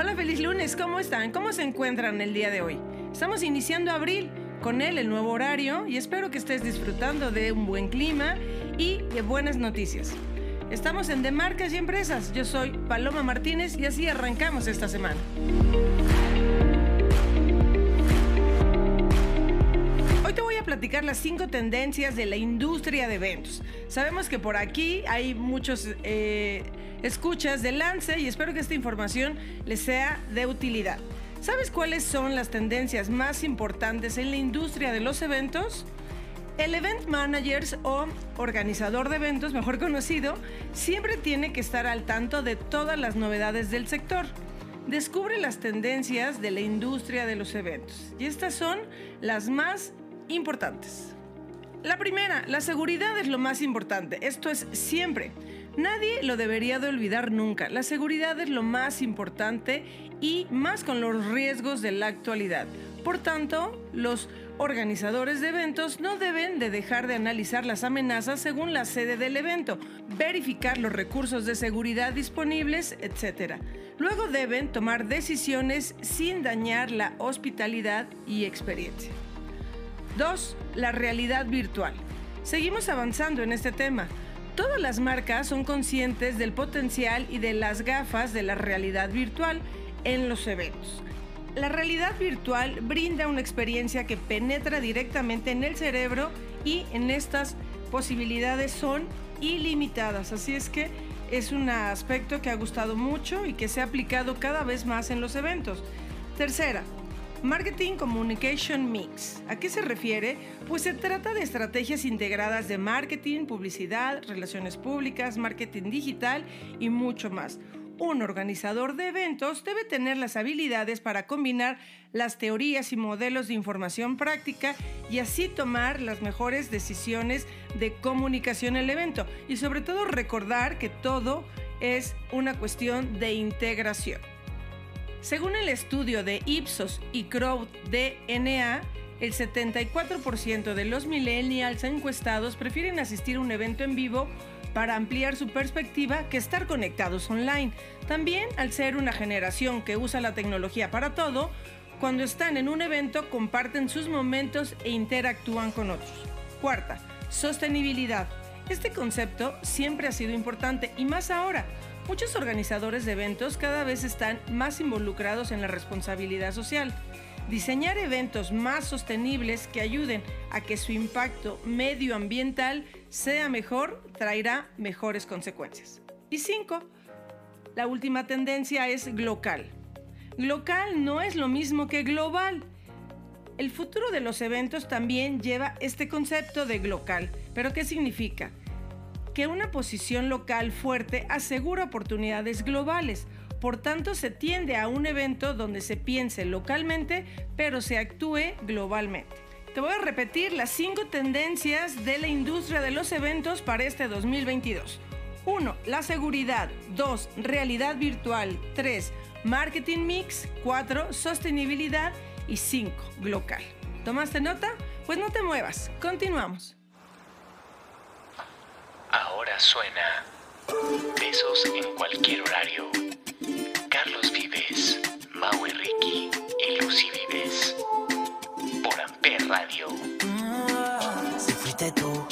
Hola, feliz lunes, ¿cómo están? ¿Cómo se encuentran el día de hoy? Estamos iniciando abril, con él el nuevo horario y espero que estés disfrutando de un buen clima y de buenas noticias. Estamos en De Marcas y Empresas. Yo soy Paloma Martínez y así arrancamos esta semana. Platicar las cinco tendencias de la industria de eventos. Sabemos que por aquí hay muchos eh, escuchas de Lance y espero que esta información les sea de utilidad. ¿Sabes cuáles son las tendencias más importantes en la industria de los eventos? El event manager o organizador de eventos, mejor conocido, siempre tiene que estar al tanto de todas las novedades del sector. Descubre las tendencias de la industria de los eventos. Y estas son las más importantes. La primera, la seguridad es lo más importante. Esto es siempre. Nadie lo debería de olvidar nunca. La seguridad es lo más importante y más con los riesgos de la actualidad. Por tanto, los organizadores de eventos no deben de dejar de analizar las amenazas según la sede del evento, verificar los recursos de seguridad disponibles, etc. Luego deben tomar decisiones sin dañar la hospitalidad y experiencia. 2. La realidad virtual. Seguimos avanzando en este tema. Todas las marcas son conscientes del potencial y de las gafas de la realidad virtual en los eventos. La realidad virtual brinda una experiencia que penetra directamente en el cerebro y en estas posibilidades son ilimitadas. Así es que es un aspecto que ha gustado mucho y que se ha aplicado cada vez más en los eventos. Tercera, Marketing Communication Mix. ¿A qué se refiere? Pues se trata de estrategias integradas de marketing, publicidad, relaciones públicas, marketing digital y mucho más. Un organizador de eventos debe tener las habilidades para combinar las teorías y modelos de información práctica y así tomar las mejores decisiones de comunicación en el evento y sobre todo recordar que todo es una cuestión de integración. Según el estudio de Ipsos y Crowd DNA, el 74% de los millennials encuestados prefieren asistir a un evento en vivo para ampliar su perspectiva que estar conectados online. También, al ser una generación que usa la tecnología para todo, cuando están en un evento comparten sus momentos e interactúan con otros. Cuarta, sostenibilidad. Este concepto siempre ha sido importante y más ahora Muchos organizadores de eventos cada vez están más involucrados en la responsabilidad social. Diseñar eventos más sostenibles que ayuden a que su impacto medioambiental sea mejor traerá mejores consecuencias. Y cinco, la última tendencia es local. Local no es lo mismo que global. El futuro de los eventos también lleva este concepto de local. ¿Pero qué significa? Que una posición local fuerte asegura oportunidades globales. Por tanto, se tiende a un evento donde se piense localmente, pero se actúe globalmente. Te voy a repetir las cinco tendencias de la industria de los eventos para este 2022. 1. La seguridad. 2. Realidad virtual. 3. Marketing mix. 4. Sostenibilidad. Y 5. Local. ¿Tomaste nota? Pues no te muevas. Continuamos. Suena Besos en cualquier horario. Carlos Vives, Mau Ricky y Lucy Vives. Por Amper Radio. Si fuiste tú,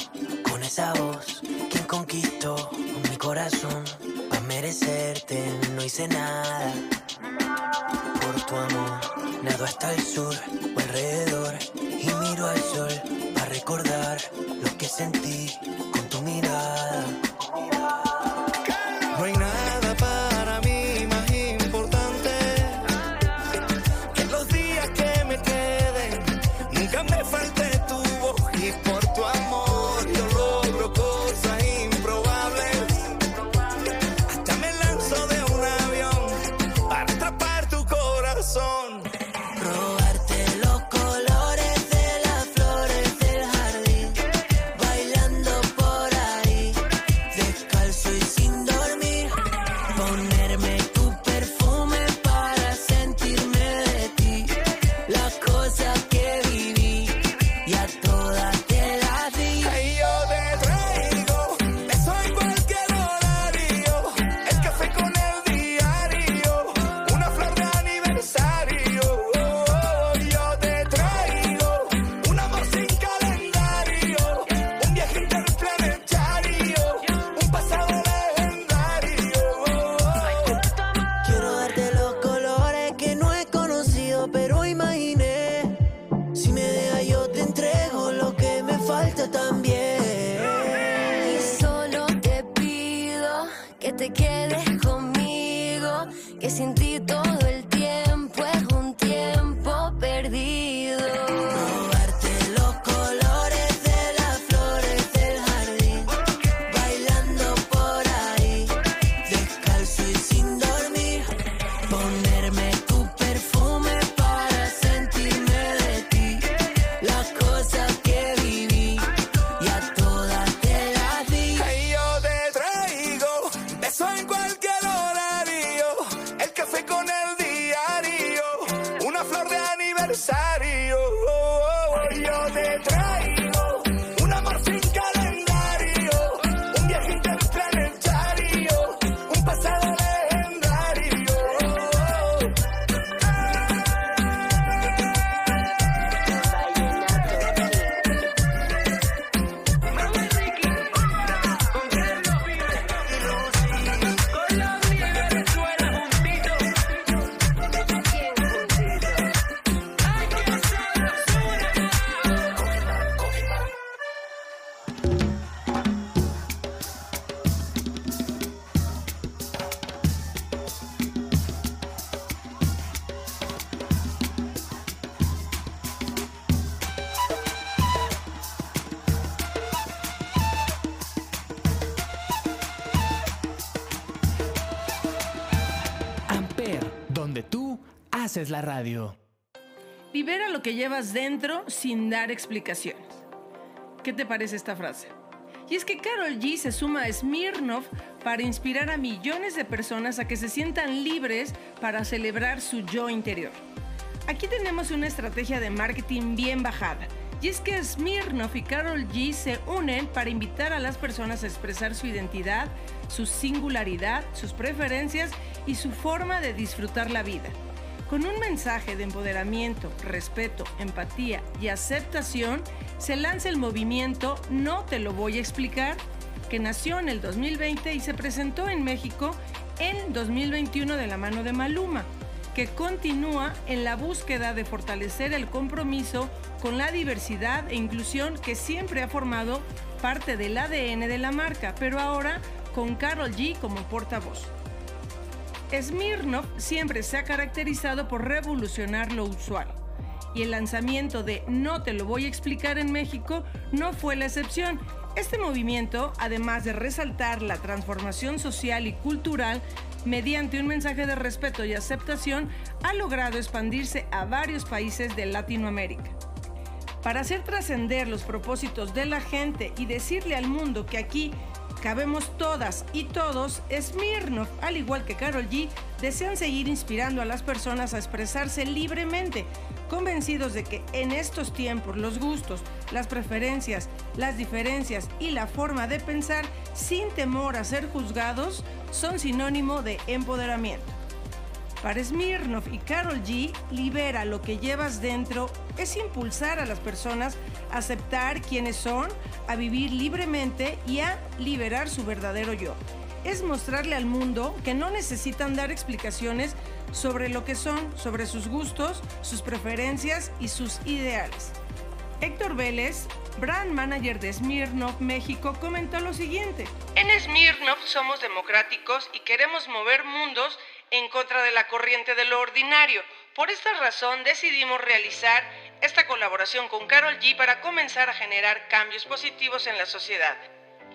con esa voz, quien conquistó mi corazón. Para merecerte no hice nada. Por tu amor, nado hasta el sur o alrededor. Y miro al sol para recordar lo que sentí mirada. pero hoy. Radio. Libera lo que llevas dentro sin dar explicaciones. ¿Qué te parece esta frase? Y es que Carol G se suma a Smirnov para inspirar a millones de personas a que se sientan libres para celebrar su yo interior. Aquí tenemos una estrategia de marketing bien bajada. Y es que Smirnov y Carol G se unen para invitar a las personas a expresar su identidad, su singularidad, sus preferencias y su forma de disfrutar la vida. Con un mensaje de empoderamiento, respeto, empatía y aceptación, se lanza el movimiento No te lo voy a explicar, que nació en el 2020 y se presentó en México en 2021 de la mano de Maluma, que continúa en la búsqueda de fortalecer el compromiso con la diversidad e inclusión que siempre ha formado parte del ADN de la marca, pero ahora con Carol G como portavoz. Smirnov siempre se ha caracterizado por revolucionar lo usual. Y el lanzamiento de No te lo voy a explicar en México no fue la excepción. Este movimiento, además de resaltar la transformación social y cultural mediante un mensaje de respeto y aceptación, ha logrado expandirse a varios países de Latinoamérica. Para hacer trascender los propósitos de la gente y decirle al mundo que aquí cabemos todas y todos, Smirnov, al igual que Carol G, desean seguir inspirando a las personas a expresarse libremente, convencidos de que en estos tiempos los gustos, las preferencias, las diferencias y la forma de pensar sin temor a ser juzgados son sinónimo de empoderamiento. Para Smirnov y Carol G, libera lo que llevas dentro es impulsar a las personas a aceptar quiénes son, a vivir libremente y a liberar su verdadero yo. Es mostrarle al mundo que no necesitan dar explicaciones sobre lo que son, sobre sus gustos, sus preferencias y sus ideales. Héctor Vélez, brand manager de Smirnov México, comentó lo siguiente. En Smirnov somos democráticos y queremos mover mundos en contra de la corriente de lo ordinario. Por esta razón decidimos realizar esta colaboración con Carol G para comenzar a generar cambios positivos en la sociedad.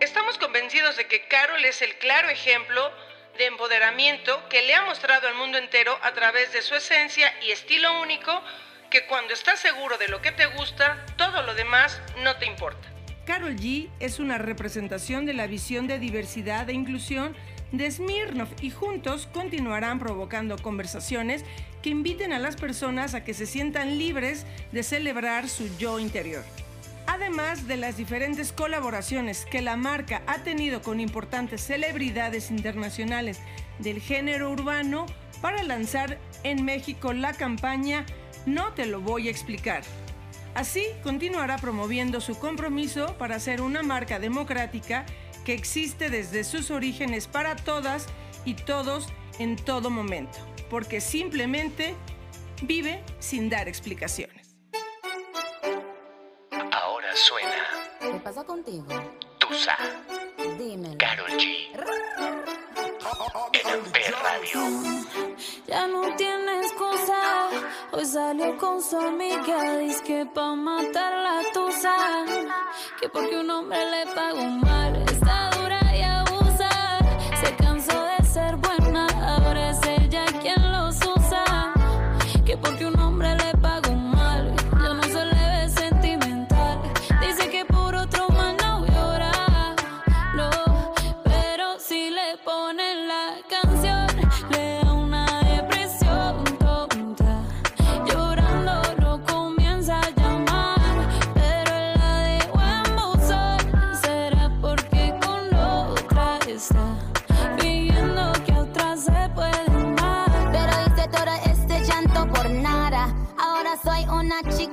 Estamos convencidos de que Carol es el claro ejemplo de empoderamiento que le ha mostrado al mundo entero a través de su esencia y estilo único que cuando estás seguro de lo que te gusta, todo lo demás no te importa. Carol G es una representación de la visión de diversidad e inclusión de Smirnov y juntos continuarán provocando conversaciones que inviten a las personas a que se sientan libres de celebrar su yo interior. Además de las diferentes colaboraciones que la marca ha tenido con importantes celebridades internacionales del género urbano para lanzar en México la campaña No te lo voy a explicar. Así continuará promoviendo su compromiso para ser una marca democrática que existe desde sus orígenes para todas y todos en todo momento, porque simplemente vive sin dar explicaciones. Ahora suena ¿Qué pasa contigo? Tusa, Dímelo. Carol G. En Amper Radio. ya no tiene excusa. Hoy salió con su amiga, dice que pa' matar la tusa. Que porque un hombre le pagó mal,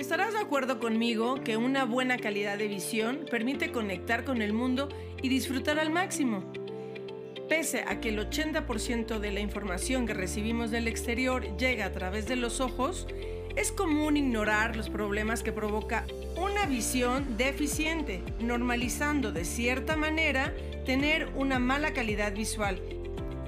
Estarás de acuerdo conmigo que una buena calidad de visión permite conectar con el mundo y disfrutar al máximo. Pese a que el 80% de la información que recibimos del exterior llega a través de los ojos, es común ignorar los problemas que provoca una visión deficiente, normalizando de cierta manera tener una mala calidad visual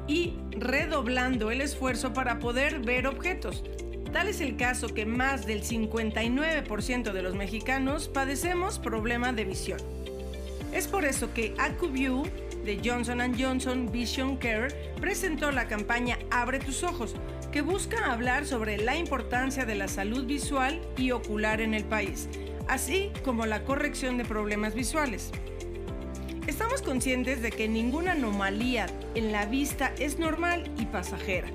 y redoblando el esfuerzo para poder ver objetos. Tal es el caso que más del 59% de los mexicanos padecemos problema de visión. Es por eso que AcuView de Johnson Johnson Vision Care presentó la campaña Abre tus ojos, que busca hablar sobre la importancia de la salud visual y ocular en el país, así como la corrección de problemas visuales. Estamos conscientes de que ninguna anomalía en la vista es normal y pasajera.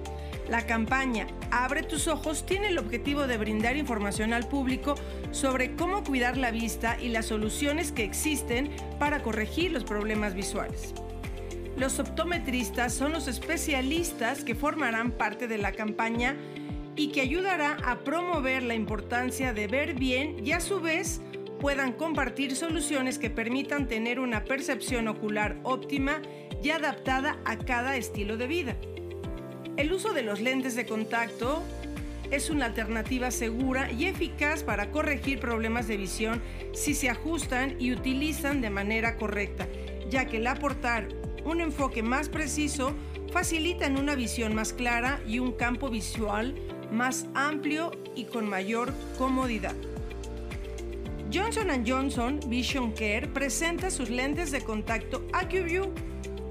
La campaña Abre tus ojos tiene el objetivo de brindar información al público sobre cómo cuidar la vista y las soluciones que existen para corregir los problemas visuales. Los optometristas son los especialistas que formarán parte de la campaña y que ayudará a promover la importancia de ver bien y a su vez puedan compartir soluciones que permitan tener una percepción ocular óptima y adaptada a cada estilo de vida. El uso de los lentes de contacto es una alternativa segura y eficaz para corregir problemas de visión si se ajustan y utilizan de manera correcta, ya que el aportar un enfoque más preciso facilitan una visión más clara y un campo visual más amplio y con mayor comodidad. Johnson Johnson Vision Care presenta sus lentes de contacto AccuView,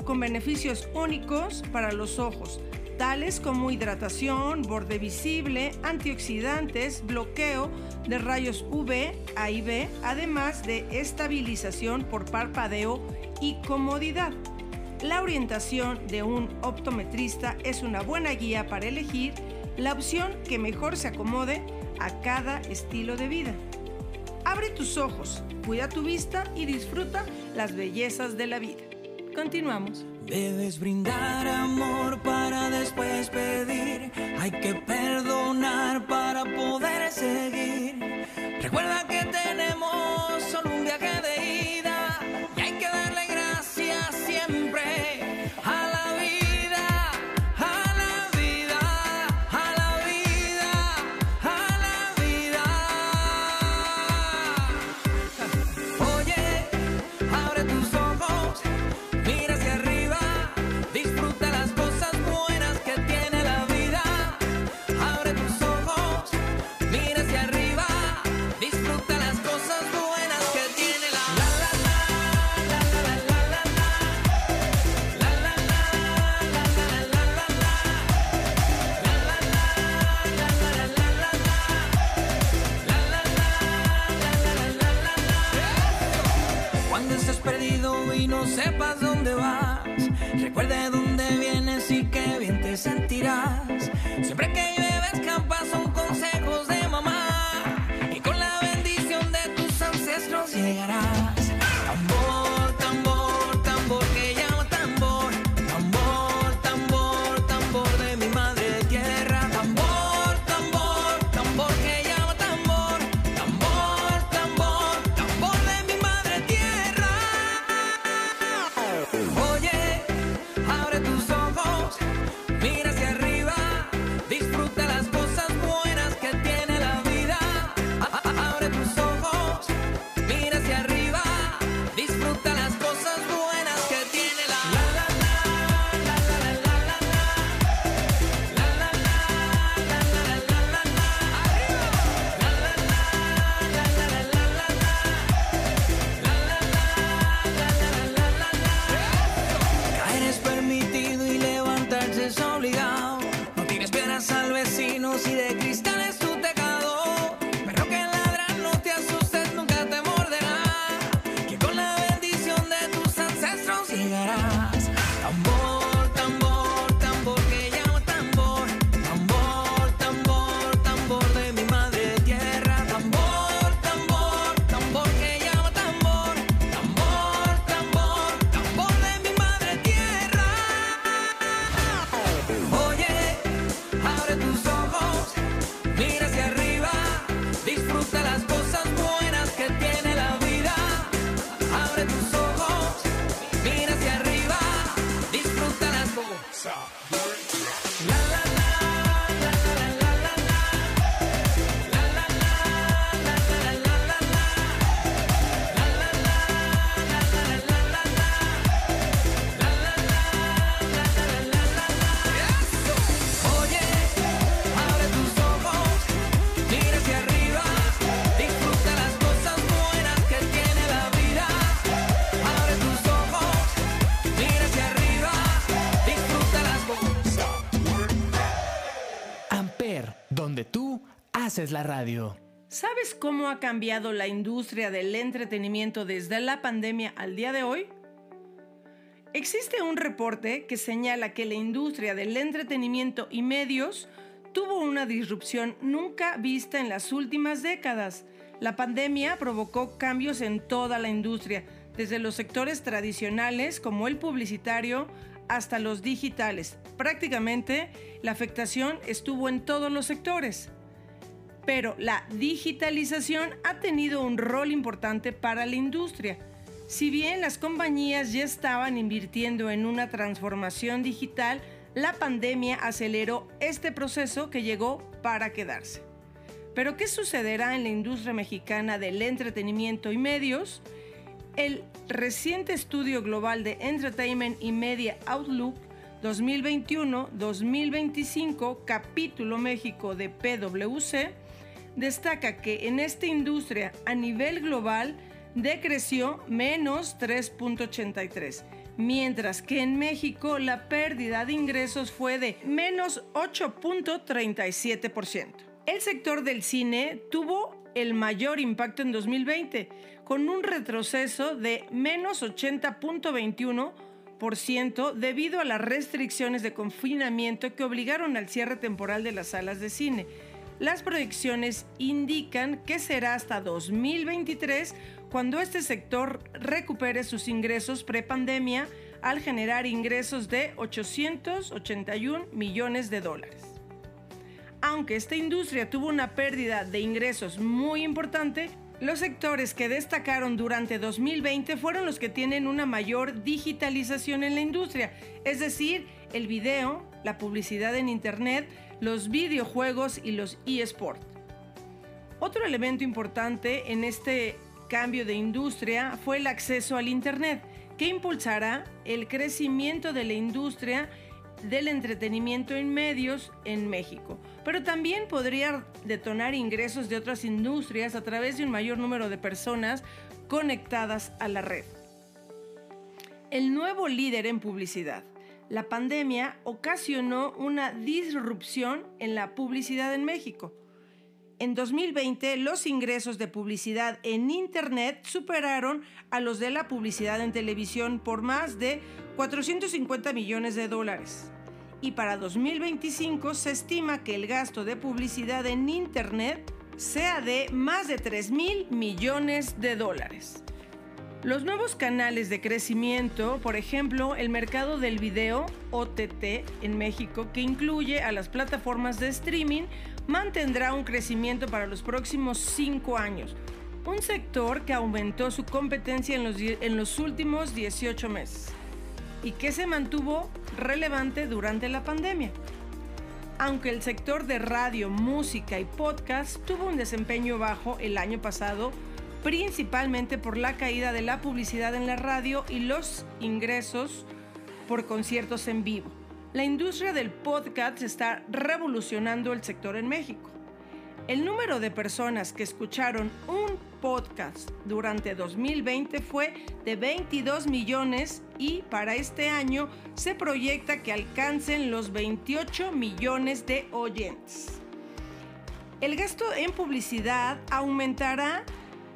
con beneficios únicos para los ojos, tales como hidratación, borde visible, antioxidantes, bloqueo de rayos UV a B, además de estabilización por parpadeo y comodidad. La orientación de un optometrista es una buena guía para elegir la opción que mejor se acomode a cada estilo de vida. Abre tus ojos, cuida tu vista y disfruta las bellezas de la vida. Continuamos. Debes brindar amor para después pedir. Hay que perdonar para poder seguir. Recuerda que tenemos solo くぞ radio. ¿Sabes cómo ha cambiado la industria del entretenimiento desde la pandemia al día de hoy? Existe un reporte que señala que la industria del entretenimiento y medios tuvo una disrupción nunca vista en las últimas décadas. La pandemia provocó cambios en toda la industria, desde los sectores tradicionales como el publicitario hasta los digitales. Prácticamente la afectación estuvo en todos los sectores. Pero la digitalización ha tenido un rol importante para la industria. Si bien las compañías ya estaban invirtiendo en una transformación digital, la pandemia aceleró este proceso que llegó para quedarse. Pero ¿qué sucederá en la industria mexicana del entretenimiento y medios? El reciente estudio global de Entertainment y Media Outlook 2021-2025, capítulo México de PwC, destaca que en esta industria a nivel global decreció menos 3.83, mientras que en México la pérdida de ingresos fue de menos 8.37%. El sector del cine tuvo el mayor impacto en 2020, con un retroceso de menos 80.21% debido a las restricciones de confinamiento que obligaron al cierre temporal de las salas de cine. Las proyecciones indican que será hasta 2023 cuando este sector recupere sus ingresos prepandemia al generar ingresos de 881 millones de dólares. Aunque esta industria tuvo una pérdida de ingresos muy importante, los sectores que destacaron durante 2020 fueron los que tienen una mayor digitalización en la industria, es decir, el video, la publicidad en Internet, los videojuegos y los eSports. Otro elemento importante en este cambio de industria fue el acceso al Internet, que impulsará el crecimiento de la industria del entretenimiento en medios en México, pero también podría detonar ingresos de otras industrias a través de un mayor número de personas conectadas a la red. El nuevo líder en publicidad. La pandemia ocasionó una disrupción en la publicidad en México. En 2020, los ingresos de publicidad en Internet superaron a los de la publicidad en televisión por más de 450 millones de dólares. Y para 2025 se estima que el gasto de publicidad en Internet sea de más de 3 mil millones de dólares. Los nuevos canales de crecimiento, por ejemplo, el mercado del video OTT en México, que incluye a las plataformas de streaming, mantendrá un crecimiento para los próximos cinco años. Un sector que aumentó su competencia en los, los últimos 18 meses y que se mantuvo relevante durante la pandemia. Aunque el sector de radio, música y podcast tuvo un desempeño bajo el año pasado, principalmente por la caída de la publicidad en la radio y los ingresos por conciertos en vivo la industria del podcast está revolucionando el sector en México. El número de personas que escucharon un podcast durante 2020 fue de 22 millones y para este año se proyecta que alcancen los 28 millones de oyentes. El gasto en publicidad aumentará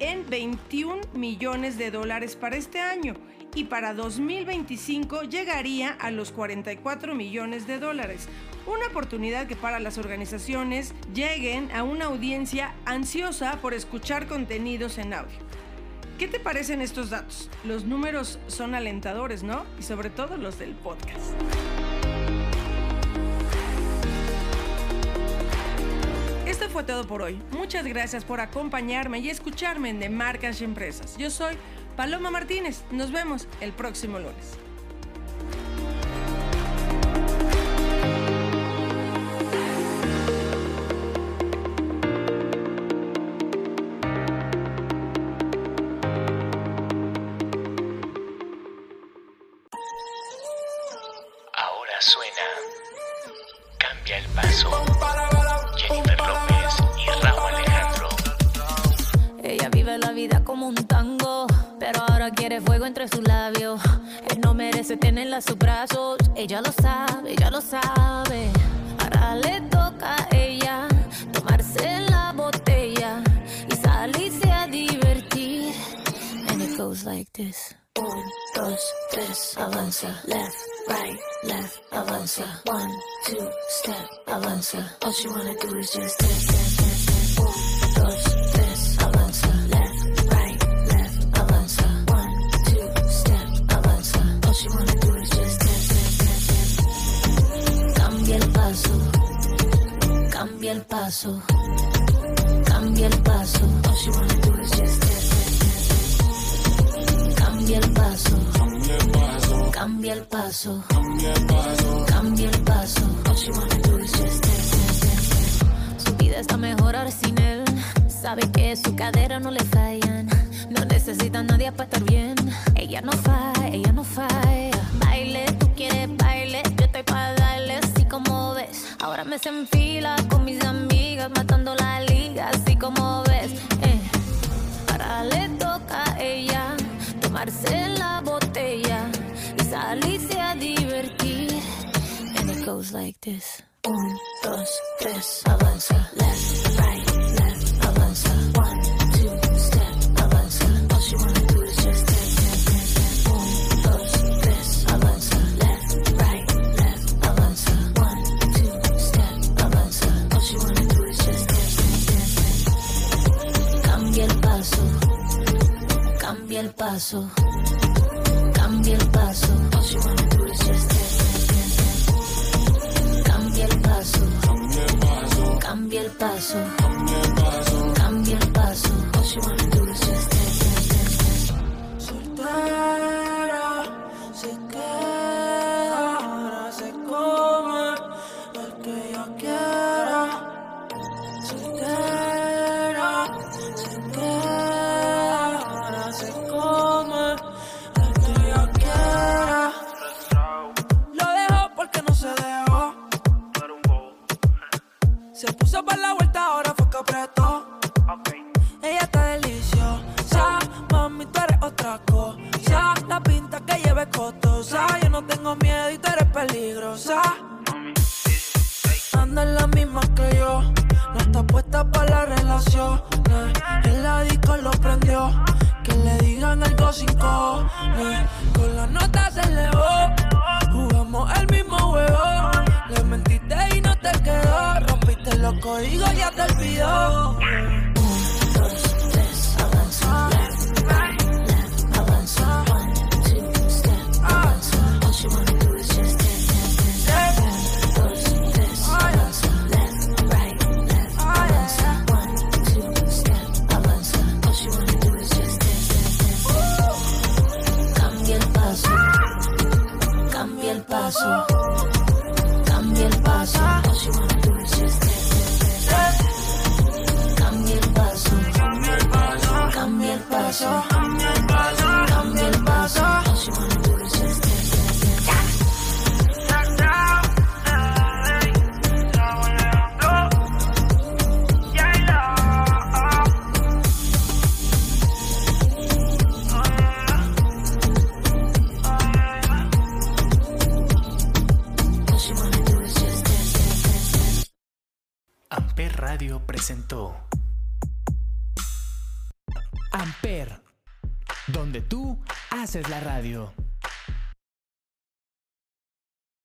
en 21 millones de dólares para este año y para 2025 llegaría a los 44 millones de dólares. Una oportunidad que para las organizaciones lleguen a una audiencia ansiosa por escuchar contenidos en audio. ¿Qué te parecen estos datos? Los números son alentadores, ¿no? Y sobre todo los del podcast. Fue todo por hoy. Muchas gracias por acompañarme y escucharme en De Marcas y Empresas. Yo soy Paloma Martínez. Nos vemos el próximo lunes. Quiere fuego entre sus labios. Él no merece tenerla a sus brazos, ella lo sabe, ella lo sabe. Ahora le toca a ella tomarse la botella y salirse a divertir. And it goes like this. Un, dos, tres, avanza. Left, right, left, avanza. One, two, step, avanza. All she wanna do is just dance, dance, dance, dance. Paso. Cambia el paso. Cambia el paso. All she wanna do is just dance, dance, dance. Cambia el paso. Cambia el paso. Cambia el paso. All she wanna do is just dance. Su vida está mejor ahora sin él. Sabe que su cadera no le fallan. No necesita nadie para estar bien. Ella no falla, ella no falla. Baile, tú quieres baile. Yo estoy para darle. Ahora me se enfila con mis amigas, matando la liga, así como ves. Eh. Ahora le toca a ella tomarse la botella y salirse a divertir. And it goes like this: 1, 2, 3, avanza, left, right, left. paso. vacaciones. El disco lo prendió. Que le digan algo sin cojones. Con la nota se elevó. Jugamos el mismo juego. Le mentiste y no te quedó. Rompiste los códigos y ya te olvidó.